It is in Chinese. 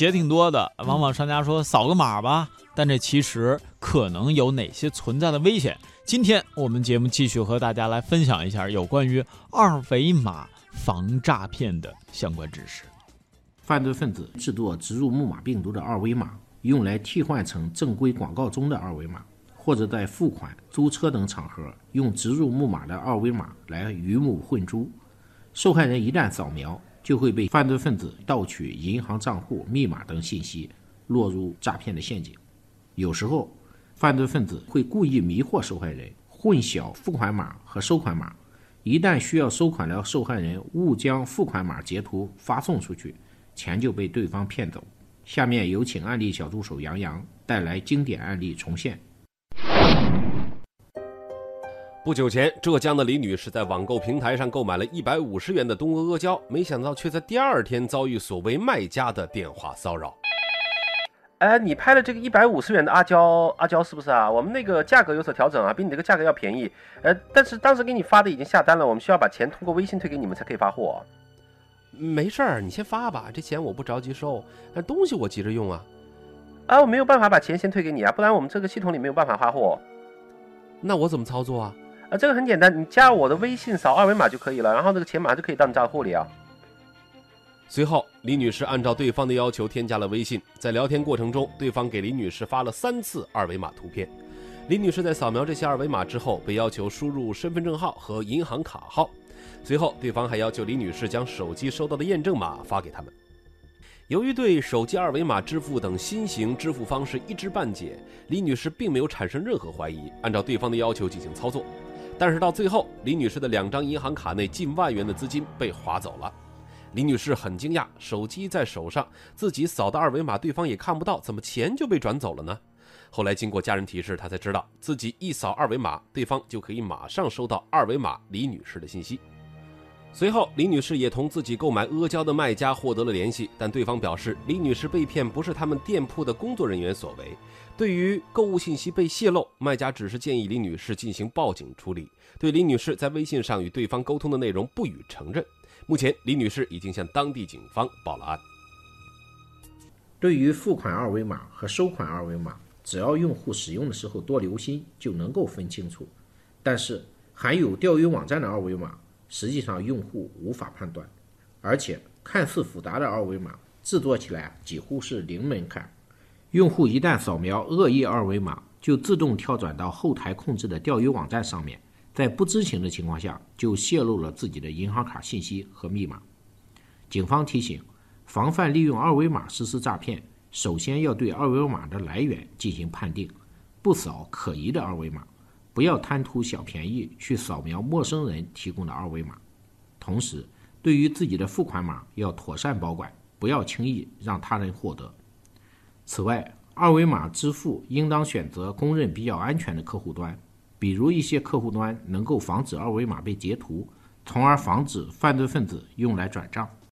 鞋挺多的，往往商家说扫个码吧，但这其实可能有哪些存在的危险？今天我们节目继续和大家来分享一下有关于二维码防诈骗的相关知识。犯罪分子制作植入木马病毒的二维码，用来替换成正规广告中的二维码，或者在付款、租车等场合用植入木马的二维码来鱼目混珠。受害人一旦扫描，就会被犯罪分子盗取银行账户密码等信息，落入诈骗的陷阱。有时候，犯罪分子会故意迷惑受害人，混淆付款码和收款码。一旦需要收款的受害人误将付款码截图发送出去。钱就被对方骗走。下面有请案例小助手杨洋带来经典案例重现。不久前，浙江的李女士在网购平台上购买了一百五十元的东阿阿胶，没想到却在第二天遭遇所谓卖家的电话骚扰。哎，你拍的这个一百五十元的阿胶，阿胶是不是啊？我们那个价格有所调整啊，比你这个价格要便宜。呃，但是当时给你发的已经下单了，我们需要把钱通过微信退给你们才可以发货。没事儿，你先发吧，这钱我不着急收，但东西我急着用啊。啊，我没有办法把钱先退给你啊，不然我们这个系统里没有办法发货。那我怎么操作啊？啊，这个很简单，你加我的微信，扫二维码就可以了，然后这个钱马上就可以到你账户里啊。随后，李女士按照对方的要求添加了微信，在聊天过程中，对方给李女士发了三次二维码图片。李女士在扫描这些二维码之后，被要求输入身份证号和银行卡号。随后，对方还要求李女士将手机收到的验证码发给他们。由于对手机二维码支付等新型支付方式一知半解，李女士并没有产生任何怀疑，按照对方的要求进行操作。但是到最后，李女士的两张银行卡内近万元的资金被划走了。李女士很惊讶，手机在手上，自己扫的二维码对方也看不到，怎么钱就被转走了呢？后来经过家人提示，她才知道自己一扫二维码，对方就可以马上收到二维码李女士的信息。随后，李女士也同自己购买阿胶的卖家获得了联系，但对方表示，李女士被骗不是他们店铺的工作人员所为。对于购物信息被泄露，卖家只是建议李女士进行报警处理，对李女士在微信上与对方沟通的内容不予承认。目前，李女士已经向当地警方报了案。对于付款二维码和收款二维码，只要用户使用的时候多留心，就能够分清楚。但是，含有钓鱼网站的二维码。实际上，用户无法判断，而且看似复杂的二维码制作起来几乎是零门槛。用户一旦扫描恶意二维码，就自动跳转到后台控制的钓鱼网站上面，在不知情的情况下就泄露了自己的银行卡信息和密码。警方提醒：防范利用二维码实施诈骗，首先要对二维码的来源进行判定，不扫可疑的二维码。不要贪图小便宜去扫描陌生人提供的二维码，同时，对于自己的付款码要妥善保管，不要轻易让他人获得。此外，二维码支付应当选择公认比较安全的客户端，比如一些客户端能够防止二维码被截图，从而防止犯罪分子用来转账。